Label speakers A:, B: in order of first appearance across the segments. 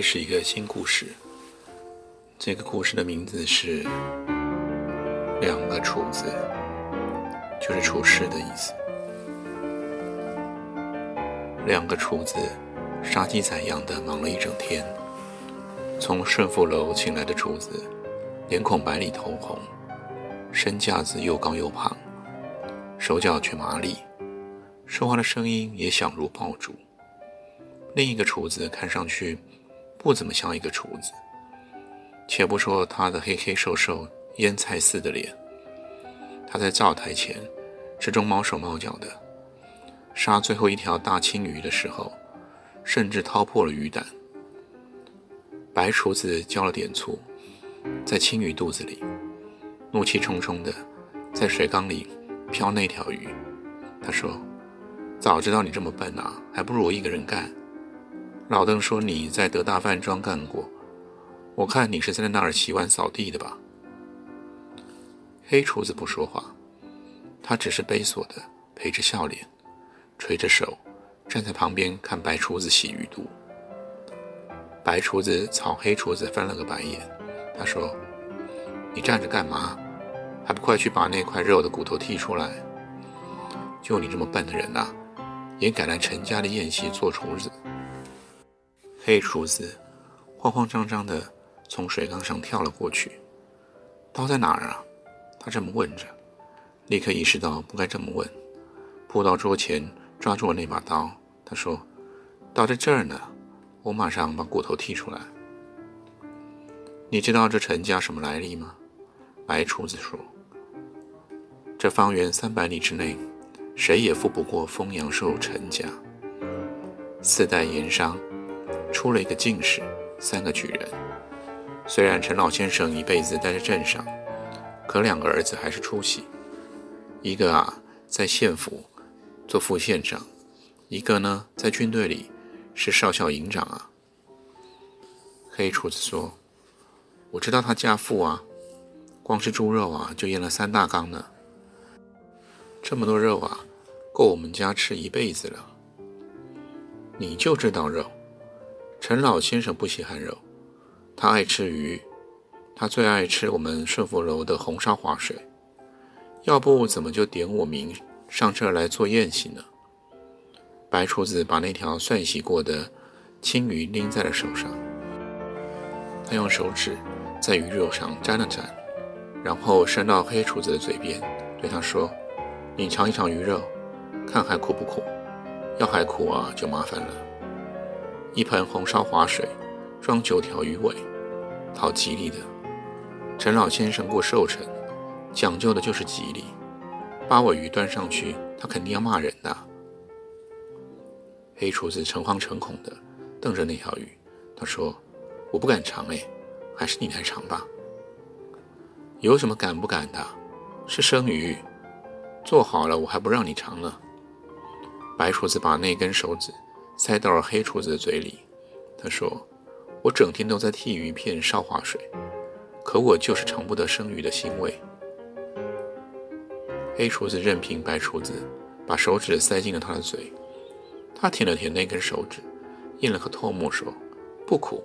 A: 开始一个新故事。这个故事的名字是“两个厨子”，就是厨师的意思。两个厨子杀鸡宰羊的忙了一整天。从顺福楼请来的厨子，脸孔白里透红，身架子又高又胖，手脚却麻利，说话的声音也响如爆竹。另一个厨子看上去不怎么像一个厨子，且不说他的黑黑瘦瘦、腌菜似的脸，他在灶台前始终毛手毛脚的杀最后一条大青鱼的时候，甚至掏破了鱼胆。白厨子浇了点醋，在青鱼肚子里，怒气冲冲的在水缸里漂那条鱼。他说：“早知道你这么笨啊，还不如我一个人干。”老邓说：“你在德大饭庄干过，我看你是在那儿洗碗扫地的吧？”黑厨子不说话，他只是猥琐的陪着笑脸，垂着手站在旁边看白厨子洗鱼肚。白厨子朝黑厨子翻了个白眼，他说：“你站着干嘛？还不快去把那块肉的骨头剔出来！就你这么笨的人呐，也敢来陈家的宴席做厨子？”黑厨子慌慌张张地从水缸上跳了过去。刀在哪儿啊？他这么问着，立刻意识到不该这么问，扑到桌前抓住了那把刀。他说：“刀在这儿呢，我马上把骨头剔出来。”你知道这陈家什么来历吗？白厨子说：“这方圆三百里之内，谁也富不过丰阳寿陈家，四代盐商。”出了一个进士，三个举人。虽然陈老先生一辈子待在镇上，可两个儿子还是出息。一个啊，在县府做副县长；一个呢，在军队里是少校营长啊。黑厨子说：“我知道他家富啊，光是猪肉啊，就腌了三大缸呢。这么多肉啊，够我们家吃一辈子了。你就知道肉。”陈老先生不稀罕肉，他爱吃鱼，他最爱吃我们顺福楼的红烧滑水。要不怎么就点我名上这儿来做宴席呢？白厨子把那条涮洗过的青鱼拎在了手上，他用手指在鱼肉上沾了沾，然后伸到黑厨子的嘴边，对他说：“你尝一尝鱼肉，看还苦不苦？要还苦啊，就麻烦了。”一盆红烧滑水，装九条鱼尾，讨吉利的。陈老先生过寿辰，讲究的就是吉利。八尾鱼端上去，他肯定要骂人的。黑厨子诚惶诚恐地瞪着那条鱼，他说：“我不敢尝，哎，还是你来尝吧。”有什么敢不敢的？是生鱼，做好了我还不让你尝呢。白厨子把那根手指。塞到了黑厨子的嘴里，他说：“我整天都在替鱼片烧化水，可我就是尝不得生鱼的腥味。”黑厨子任凭白厨子把手指塞进了他的嘴，他舔了舔那根手指，咽了口唾沫，说：“不苦，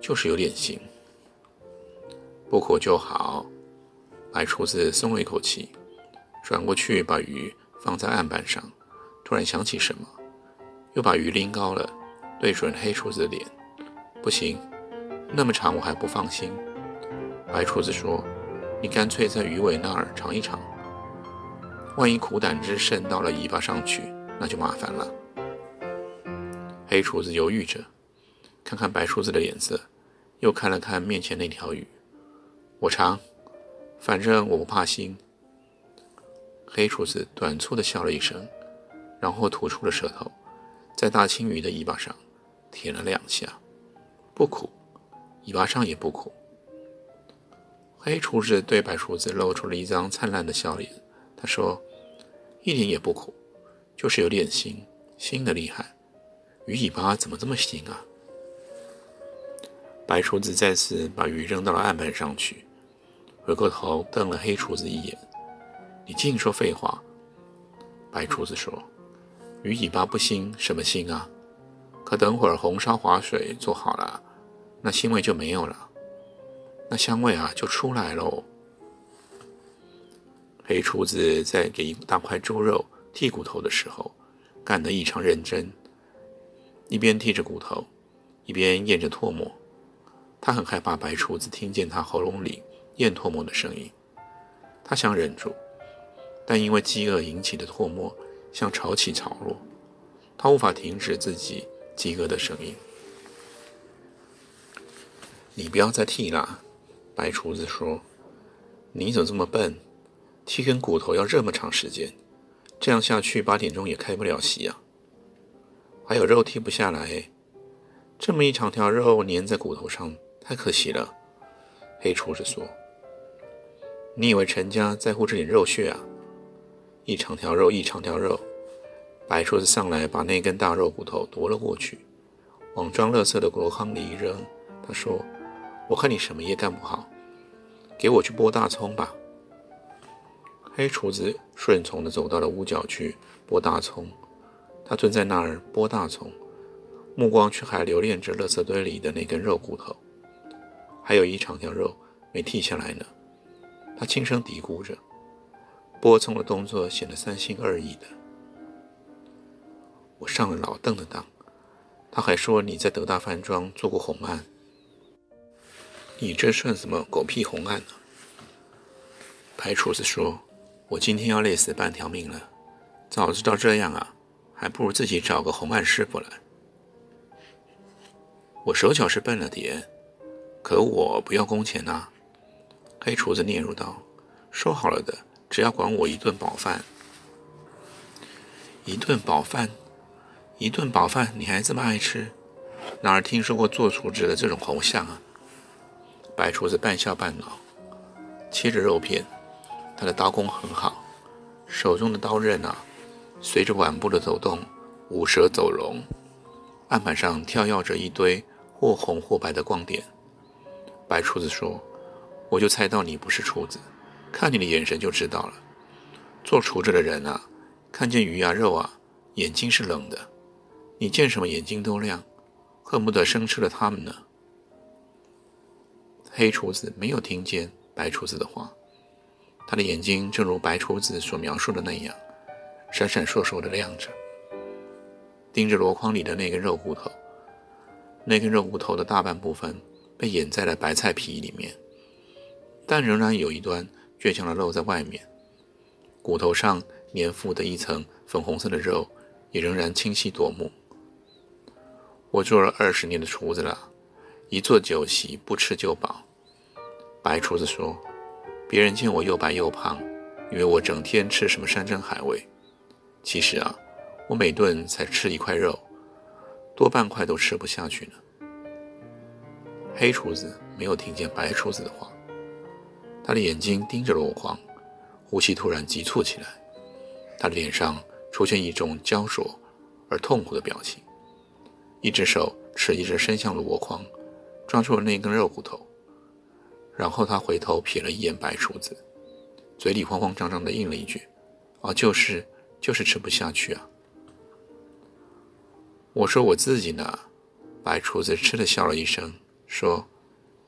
A: 就是有点腥。”不苦就好。白厨子松了一口气，转过去把鱼放在案板上，突然想起什么。又把鱼拎高了，对准黑厨子的脸。不行，那么长我还不放心。白厨子说：“你干脆在鱼尾那儿尝一尝。”万一苦胆汁渗到了尾巴上去，那就麻烦了。黑厨子犹豫着，看看白厨子的脸色，又看了看面前那条鱼。我尝，反正我不怕腥。黑厨子短促地笑了一声，然后吐出了舌头，在大青鱼的尾巴上舔了两下，不苦，尾巴上也不苦。黑厨子对白厨子露出了一张灿烂的笑脸，他说：“一点也不苦，就是有点腥，腥的厉害。鱼尾巴怎么这么腥啊？”白厨子再次把鱼扔到了案板上去，回过头瞪了黑厨子一眼。你净说废话！白厨子说：“鱼尾巴不腥，什么腥啊？可等会儿红烧滑水做好了，那腥味就没有了，那香味啊就出来喽。”黑厨子在给一大块猪肉剔骨头的时候，干得异常认真，一边剔着骨头，一边咽着唾沫。他很害怕白厨子听见他喉咙里咽唾沫的声音，他想忍住。但因为饥饿引起的唾沫像潮起潮落，他无法停止自己饥饿的声音。你不要再剃了，白厨子说：“你怎么这么笨？剃根骨头要这么长时间，这样下去八点钟也开不了席啊！还有肉剔不下来，这么一长条肉粘在骨头上，太可惜了。”黑厨子说：“你以为陈家在乎这点肉屑啊？”一长条肉，一长条肉。白厨子上来，把那根大肉骨头夺了过去，往装垃圾的箩筐里一扔。他说：“我看你什么也干不好，给我去剥大葱吧。”黑厨子顺从地走到了屋角去剥大葱。他蹲在那儿剥大葱，目光却还留恋着垃圾堆里的那根肉骨头，还有一长条肉没剔下来呢。他轻声嘀咕着。拨葱的动作显得三心二意的。我上了老邓的当，他还说你在德大饭庄做过红案。你这算什么狗屁红案呢？白厨子说：“我今天要累死半条命了，早知道这样啊，还不如自己找个红案师傅来。”我手脚是笨了点，可我不要工钱呐。黑厨子嗫嚅道：“说好了的。”只要管我一顿饱饭，一顿饱饭，一顿饱饭，你还这么爱吃？哪儿听说过做厨子的这种红相啊？白厨子半笑半恼，切着肉片，他的刀工很好，手中的刀刃啊，随着碗部的走动，五蛇走龙，案板上跳跃着一堆或红或白的光点。白厨子说：“我就猜到你不是厨子。”看你的眼神就知道了，做厨子的人啊，看见鱼啊肉啊，眼睛是冷的。你见什么眼睛都亮，恨不得生吃了他们呢。黑厨子没有听见白厨子的话，他的眼睛正如白厨子所描述的那样，闪闪烁烁的亮着，盯着箩筐里的那根肉骨头。那根肉骨头的大半部分被掩在了白菜皮里面，但仍然有一端。倔强的露在外面，骨头上粘附的一层粉红色的肉也仍然清晰夺目。我做了二十年的厨子了，一做酒席不吃就饱。白厨子说：“别人见我又白又胖，以为我整天吃什么山珍海味。其实啊，我每顿才吃一块肉，多半块都吃不下去呢。”黑厨子没有听见白厨子的话。他的眼睛盯着箩筐，呼吸突然急促起来。他的脸上出现一种焦灼而痛苦的表情，一只手迟疑着伸向了箩筐，抓住了那根肉骨头。然后他回头瞥了一眼白厨子，嘴里慌慌张张地应了一句：“哦，就是，就是吃不下去啊。”我说我自己呢。白厨子吃的笑了一声，说：“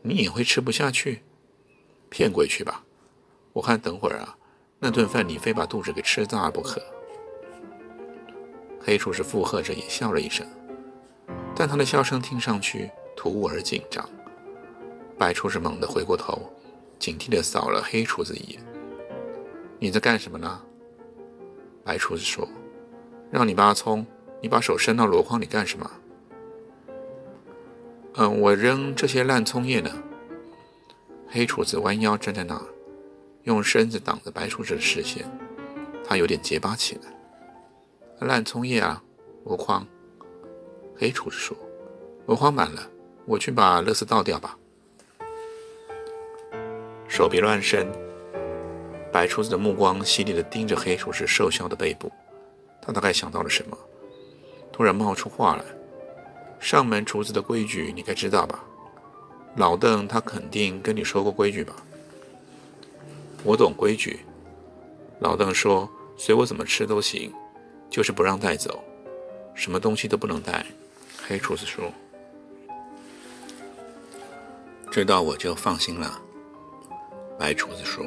A: 你也会吃不下去？”骗鬼去吧！我看等会儿啊，那顿饭你非把肚子给吃大不可。黑厨师附和着也笑了一声，但他的笑声听上去突兀而紧张。白厨师猛地回过头，警惕地扫了黑厨子一眼：“你在干什么呢？”白厨子说：“让你把葱，你把手伸到箩筐里干什么？”“嗯，我扔这些烂葱叶呢。”黑厨子弯腰站在那，用身子挡着白厨子的视线，他有点结巴起来。“烂葱叶啊，箩筐。”黑厨子说：“箩筐满了，我去把垃圾倒掉吧。”手别乱伸。白厨子的目光犀利地盯着黑厨子瘦削的背部，他大概想到了什么，突然冒出话来：“上门厨子的规矩你该知道吧？老邓他肯定跟你说过规矩吧？”“我懂规矩。”老邓说：“随我怎么吃都行，就是不让带走，什么东西都不能带。”黑厨子说：“知道我就放心了。”白厨子说。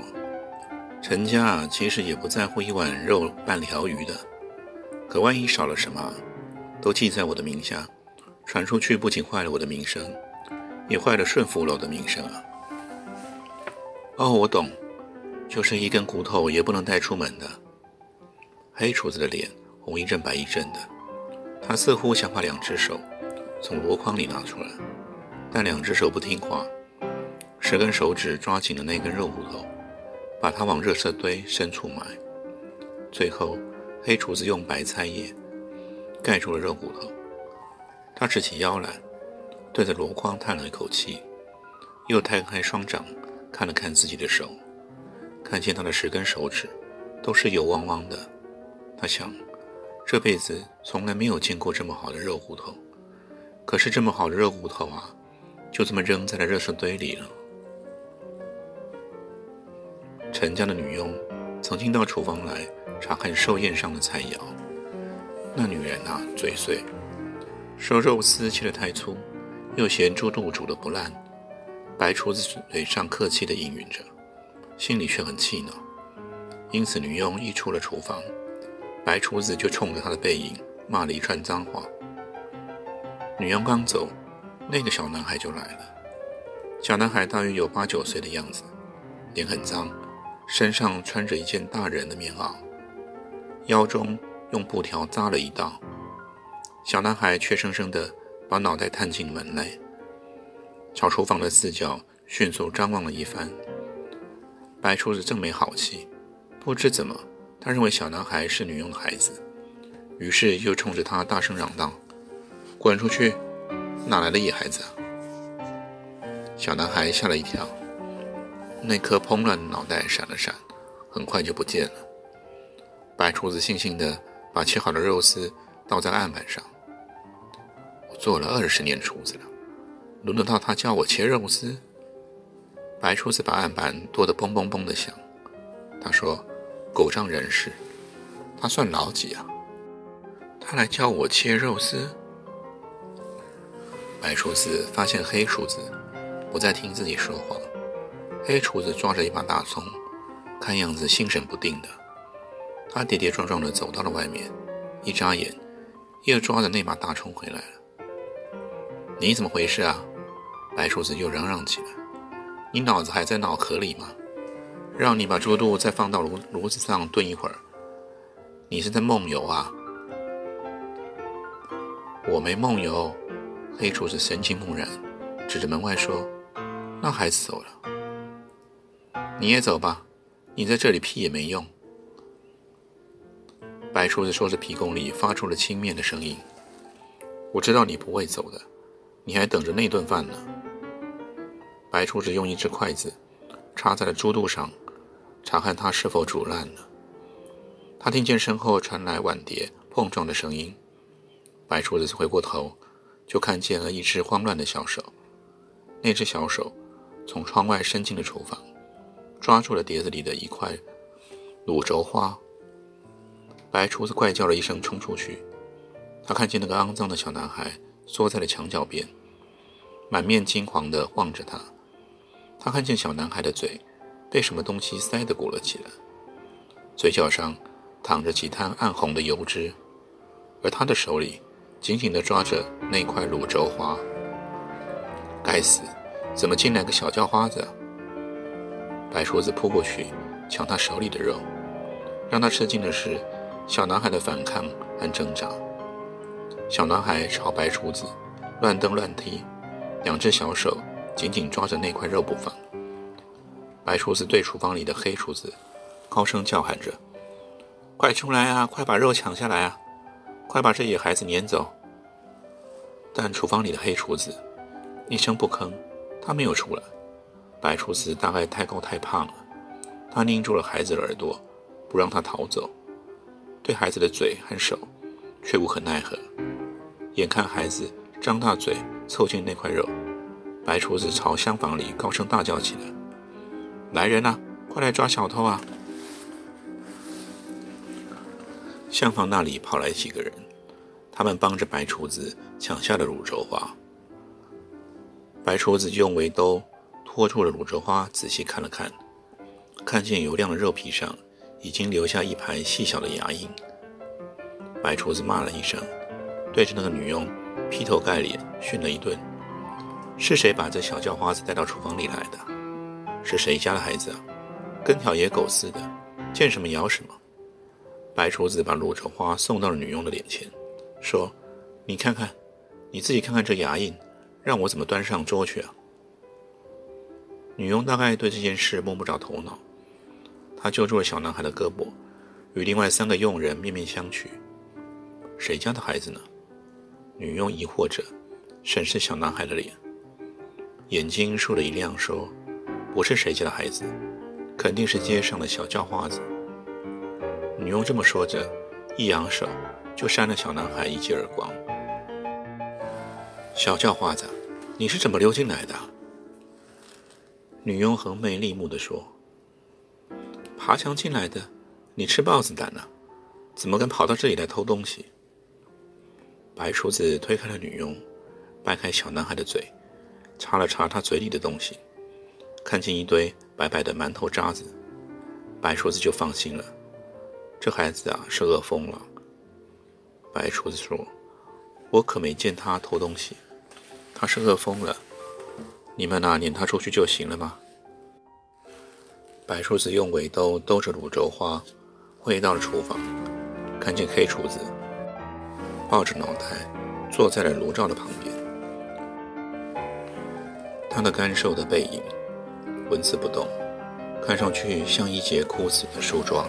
A: 陈家啊，其实也不在乎一碗肉半条鱼的，可万一少了什么，都记在我的名下，传出去不仅坏了我的名声，也坏了顺福楼的名声啊。哦，我懂，就是一根骨头也不能带出门的。黑厨子的脸红一阵白一阵的，他似乎想把两只手从箩筐里拿出来，但两只手不听话，十根手指抓紧了那根肉骨头。把它往热色堆深处埋，最后，黑厨子用白菜叶盖住了肉骨头。他直起腰来，对着箩筐叹了一口气，又摊开双掌看了看自己的手，看见他的十根手指都是油汪汪的。他想，这辈子从来没有见过这么好的肉骨头，可是这么好的肉骨头啊，就这么扔在了热水堆里了。陈家的女佣曾经到厨房来查看寿宴上的菜肴。那女人啊，嘴碎，说肉丝切得太粗，又嫌猪肚煮得不烂。白厨子嘴上客气地应允着，心里却很气恼。因此，女佣一出了厨房，白厨子就冲着她的背影骂了一串脏话。女佣刚走，那个小男孩就来了。小男孩大约有八九岁的样子，脸很脏。身上穿着一件大人的棉袄，腰中用布条扎了一道。小男孩怯生生的把脑袋探进门来，朝厨房的四角迅速张望了一番。白厨子正没好气，不知怎么，他认为小男孩是女佣的孩子，于是又冲着他大声嚷道：“滚出去！哪来的野孩子？”小男孩吓了一跳。那颗蓬乱的脑袋闪了闪，很快就不见了。白厨子悻悻地把切好的肉丝倒在案板上。做了二十年厨子了，轮得到他教我切肉丝？白厨子把案板剁得嘣嘣嘣的响。他说：“狗仗人势，他算老几啊？他来教我切肉丝？”白厨子发现黑厨子不再听自己说话。黑厨子抓着一把大葱，看样子心神不定的。他跌跌撞撞地走到了外面，一眨眼，又抓着那把大葱回来了。你怎么回事啊？白厨子又嚷嚷起来：“你脑子还在脑壳里吗？让你把猪肚再放到炉炉子上炖一会儿，你是在梦游啊？”我没梦游。黑厨子神情木然，指着门外说：“那孩子走了。”你也走吧，你在这里屁也没用。白厨子说着，皮孔里发出了轻蔑的声音：“我知道你不会走的，你还等着那顿饭呢。”白厨子用一只筷子插在了猪肚上，查看它是否煮烂了。他听见身后传来碗碟碰撞的声音，白厨子回过头，就看见了一只慌乱的小手。那只小手从窗外伸进了厨房。抓住了碟子里的一块卤轴花，白厨子怪叫了一声，冲出去。他看见那个肮脏的小男孩缩在了墙角边，满面惊惶地望着他。他看见小男孩的嘴被什么东西塞得鼓了起来，嘴角上淌着几滩暗红的油脂，而他的手里紧紧地抓着那块卤肘花。该死，怎么进来个小叫花子？白叔子扑过去，抢他手里的肉，让他吃惊的是，小男孩的反抗和挣扎。小男孩朝白厨子乱蹬乱踢，两只小手紧紧抓着那块肉不放。白厨子对厨房里的黑厨子高声叫喊着：“快出来啊！快把肉抢下来啊！快把这野孩子撵走！”但厨房里的黑厨子一声不吭，他没有出来。白厨子大概太高太胖了，他拧住了孩子的耳朵，不让他逃走，对孩子的嘴和手却无可奈何。眼看孩子张大嘴凑近那块肉，白厨子朝厢房里高声大叫起来：“来人啊，快来抓小偷啊！”厢房那里跑来几个人，他们帮着白厨子抢下了卤州花。白厨子用围兜托住了卤州花，仔细看了看，看见油亮的肉皮上已经留下一排细小的牙印。白厨子骂了一声。对着那个女佣劈头盖脸训了一顿。是谁把这小叫花子带到厨房里来的？是谁家的孩子啊？跟条野狗似的，见什么咬什么。白厨子把卤粥花送到了女佣的脸前，说：“你看看，你自己看看这牙印，让我怎么端上桌去啊？”女佣大概对这件事摸不着头脑，她揪住了小男孩的胳膊，与另外三个佣人面面相觑：“谁家的孩子呢？”女佣疑惑着，审视小男孩的脸，眼睛竖了一亮，说：“不是谁家的孩子，肯定是街上的小叫花子。”女佣这么说着，一扬手就扇了小男孩一记耳光。“小叫花子，你是怎么溜进来的？”女佣横眉立目地说：“爬墙进来的，你吃豹子胆呢？怎么敢跑到这里来偷东西？”白厨子推开了女佣，掰开小男孩的嘴，擦了擦他嘴里的东西，看见一堆白白的馒头渣子，白厨子就放心了。这孩子啊，是饿疯了。白厨子说：“我可没见他偷东西，他是饿疯了。你们呐，撵他出去就行了吗？”白厨子用围兜兜着卤粥花，回到了厨房，看见黑厨子。抱着脑袋坐在了炉灶的旁边，他的干瘦的背影纹丝不动，看上去像一截枯死的树桩。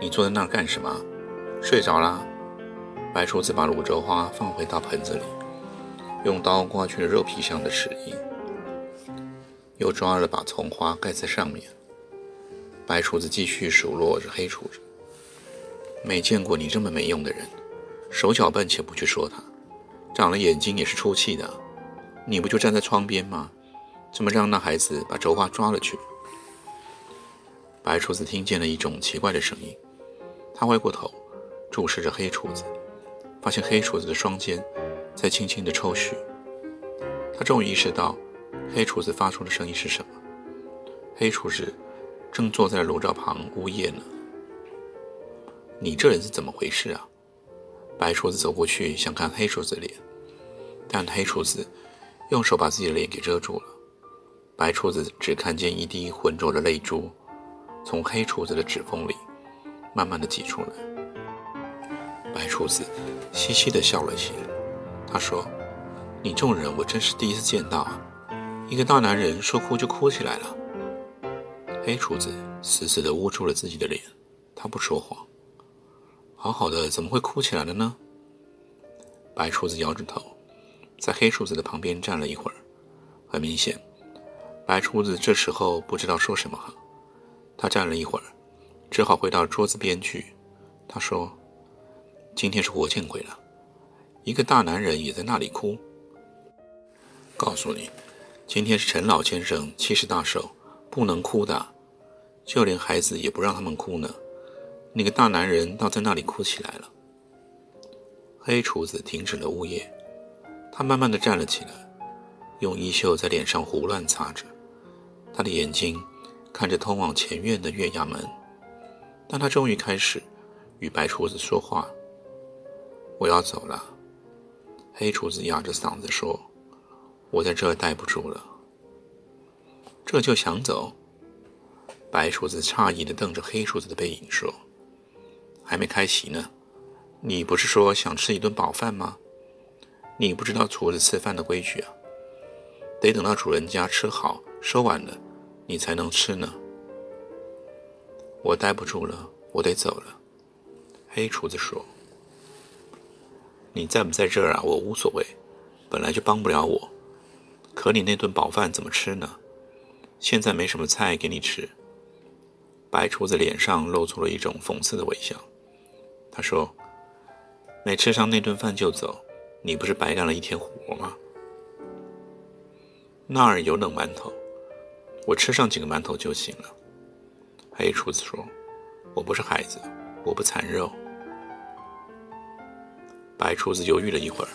A: 你坐在那儿干什么？睡着啦？白厨子把卤粥花放回到盆子里，用刀刮去了肉皮上的齿印，又抓了把葱花盖在上面。白厨子继续数落着黑厨子：“没见过你这么没用的人。”手脚笨且不去说他，长了眼睛也是出气的。你不就站在窗边吗？怎么让那孩子把轴花抓了去？白厨子听见了一种奇怪的声音，他回过头注视着黑厨子，发现黑厨子的双肩在轻轻的抽搐。他终于意识到黑厨子发出的声音是什么。黑厨子正坐在炉灶旁呜咽呢。你这人是怎么回事啊？白厨子走过去想看黑厨子的脸，但黑厨子用手把自己的脸给遮住了。白厨子只看见一滴浑浊的泪珠从黑厨子的指缝里慢慢的挤出来。白厨子嘻嘻的笑了起来，他说：“你这种人我真是第一次见到啊！一个大男人说哭就哭起来了。”黑厨子死死的捂住了自己的脸，他不说话。好好的，怎么会哭起来了呢？白厨子摇着头，在黑厨子的旁边站了一会儿。很明显，白厨子这时候不知道说什么好。他站了一会儿，只好回到桌子边去。他说：“今天是活见鬼了，一个大男人也在那里哭。告诉你，今天是陈老先生七十大寿，不能哭的，就连孩子也不让他们哭呢。”那个大男人倒在那里哭起来了。黑厨子停止了呜咽，他慢慢的站了起来，用衣袖在脸上胡乱擦着。他的眼睛看着通往前院的月牙门。当他终于开始与白厨子说话：“我要走了。”黑厨子哑着嗓子说：“我在这待不住了。”这就想走？白厨子诧异的瞪着黑厨子的背影说。还没开席呢。你不是说想吃一顿饱饭吗？你不知道厨子吃饭的规矩啊，得等到主人家吃好收碗了，你才能吃呢。我待不住了，我得走了。黑厨子说：“你在不在这儿啊？我无所谓，本来就帮不了我。可你那顿饱饭怎么吃呢？现在没什么菜给你吃。”白厨子脸上露出了一种讽刺的微笑。他说：“没吃上那顿饭就走，你不是白干了一天活吗？”那儿有冷馒头，我吃上几个馒头就行了。黑厨子说：“我不是孩子，我不馋肉。”白厨子犹豫了一会儿，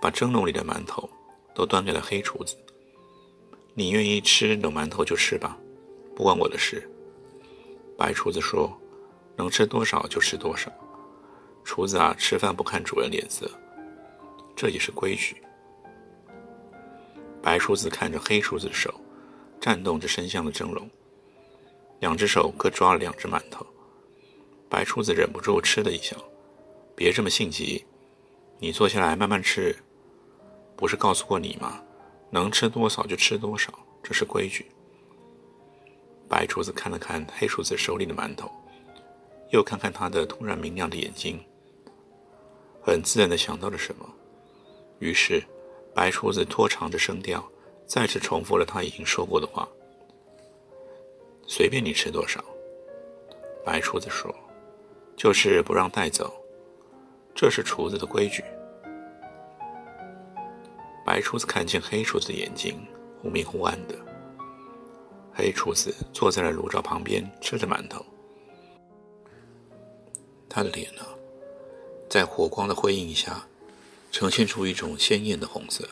A: 把蒸笼里的馒头都端给了黑厨子。“你愿意吃冷馒头就吃吧。”不关我的事，白厨子说：“能吃多少就吃多少。厨子啊，吃饭不看主人脸色，这也是规矩。”白厨子看着黑厨子的手，颤动着伸向了蒸笼，两只手各抓了两只馒头。白厨子忍不住嗤了一笑：“别这么性急，你坐下来慢慢吃。不是告诉过你吗？能吃多少就吃多少，这是规矩。”白厨子看了看黑厨子手里的馒头，又看看他的突然明亮的眼睛，很自然地想到了什么。于是，白厨子拖长着声调，再次重复了他已经说过的话：“随便你吃多少。”白厨子说：“就是不让带走，这是厨子的规矩。”白厨子看见黑厨子的眼睛忽明忽暗的。黑厨子坐在了炉灶旁边，吃着馒头。他的脸啊，在火光的辉映下，呈现出一种鲜艳的红色。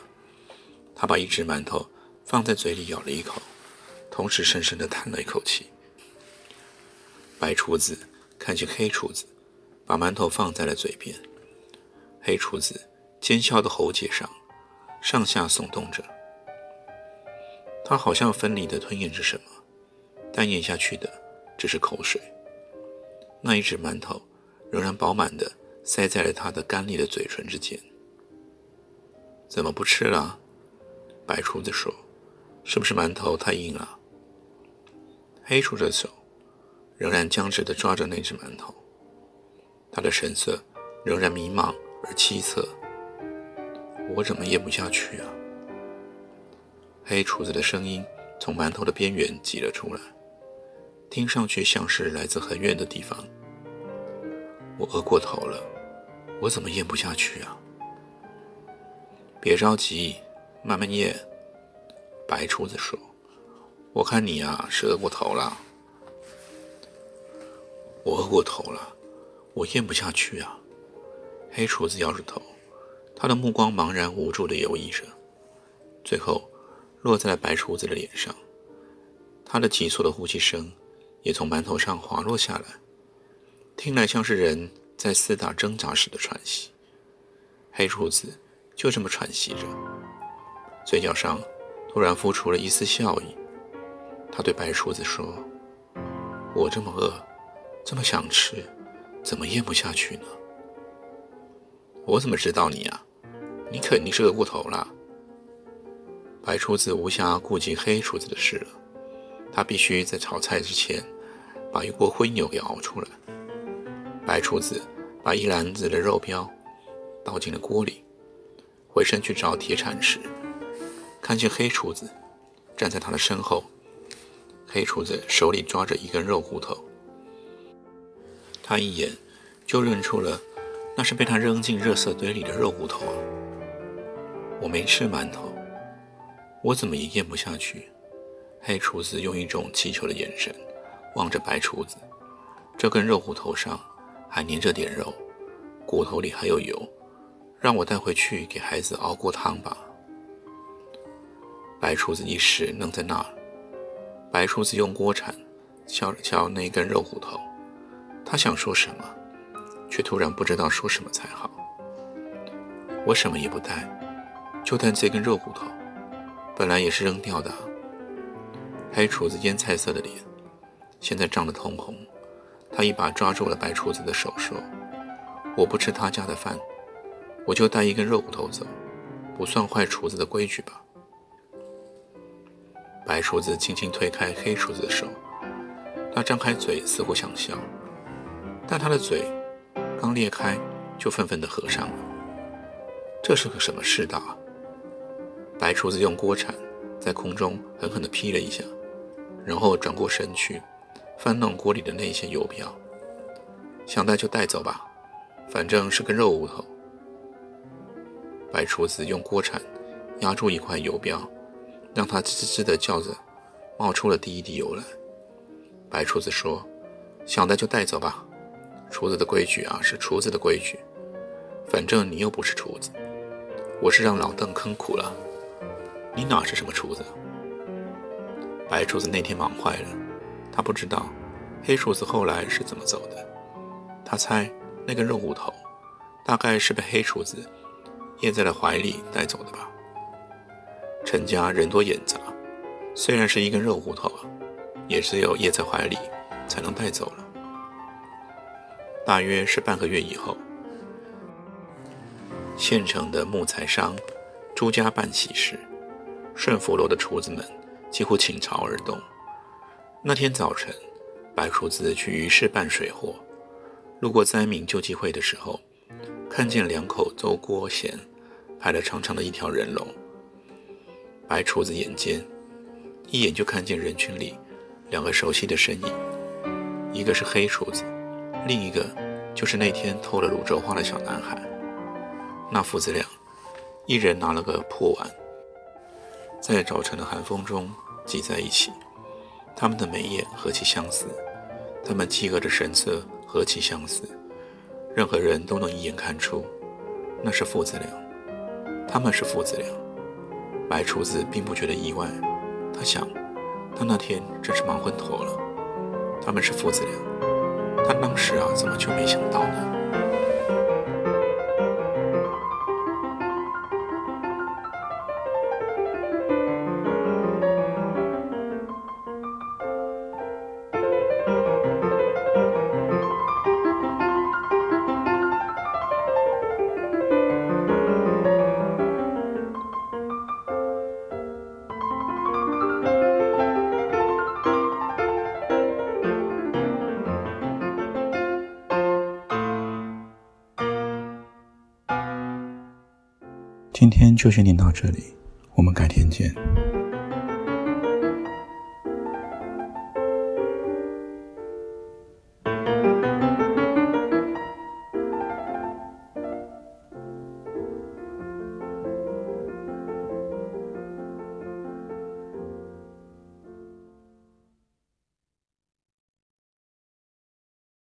A: 他把一只馒头放在嘴里咬了一口，同时深深地叹了一口气。白厨子看见黑厨子把馒头放在了嘴边，黑厨子尖削的喉结上上下耸动着。他好像分离地吞咽着什么，但咽下去的只是口水。那一只馒头仍然饱满地塞在了他的干裂的嘴唇之间。怎么不吃了？白厨子说：“是不是馒头太硬了？”黑厨子的手仍然僵直地抓着那只馒头，他的神色仍然迷茫而凄恻。我怎么咽不下去啊？黑厨子的声音从馒头的边缘挤了出来，听上去像是来自很远的地方。我饿过头了，我怎么咽不下去啊？别着急，慢慢咽。白厨子说：“我看你呀是饿过头了。”我饿过头了，我咽不下去啊。黑厨子摇着头，他的目光茫然无助地游移着，最后。落在了白厨子的脸上，他的急促的呼吸声也从馒头上滑落下来，听来像是人在厮打挣扎时的喘息。黑厨子就这么喘息着，嘴角上突然浮出了一丝笑意。他对白厨子说：“我这么饿，这么想吃，怎么咽不下去呢？”我怎么知道你啊？你肯定是饿过头了。白厨子无暇顾及黑厨子的事了，他必须在炒菜之前把一锅灰牛给熬出来。白厨子把一篮子的肉膘倒进了锅里，回身去找铁铲时，看见黑厨子站在他的身后。黑厨子手里抓着一根肉骨头，他一眼就认出了那是被他扔进热色堆里的肉骨头啊！我没吃馒头。我怎么也咽不下去。黑厨子用一种乞求的眼神望着白厨子，这根肉骨头上还粘着点肉，骨头里还有油，让我带回去给孩子熬锅汤吧。白厨子一时愣在那儿。白厨子用锅铲敲了敲那根肉骨头，他想说什么，却突然不知道说什么才好。我什么也不带，就带这根肉骨头。本来也是扔掉的。黑厨子腌菜色的脸，现在涨得通红，他一把抓住了白厨子的手，说：“我不吃他家的饭，我就带一根肉骨头走，不算坏厨子的规矩吧？”白厨子轻轻推开黑厨子的手，他张开嘴，似乎想笑，但他的嘴刚裂开，就愤愤地合上了。这是个什么世道啊？白厨子用锅铲在空中狠狠地劈了一下，然后转过身去。翻弄锅里的那些油票，想带就带走吧，反正是个肉骨头。白厨子用锅铲压住一块油标，让它吱吱吱地叫着，冒出了第一滴油来。白厨子说：“想带就带走吧，厨子的规矩啊，是厨子的规矩。反正你又不是厨子，我是让老邓坑苦了，你哪是什么厨子？”白厨子那天忙坏了。他不知道黑厨子后来是怎么走的。他猜那根肉骨头大概是被黑厨子掖在了怀里带走的吧。陈家人多眼杂，虽然是一根肉骨头，也只有掖在怀里才能带走了。大约是半个月以后，县城的木材商朱家办喜事，顺福楼的厨子们几乎倾巢而动。那天早晨，白厨子去鱼市办水货，路过灾民救济会的时候，看见两口邹锅咸排了长长的一条人龙。白厨子眼尖，一眼就看见人群里两个熟悉的身影，一个是黑厨子，另一个就是那天偷了泸州花的小男孩。那父子俩，一人拿了个破碗，在早晨的寒风中挤在一起。他们的眉眼何其相似，他们饥饿的神色何其相似，任何人都能一眼看出，那是父子俩。他们是父子俩。白厨子并不觉得意外，他想，他那天真是忙昏头了。他们是父子俩，他当时啊，怎么就没想到呢？
B: 今天就先念到这里，我们改天见。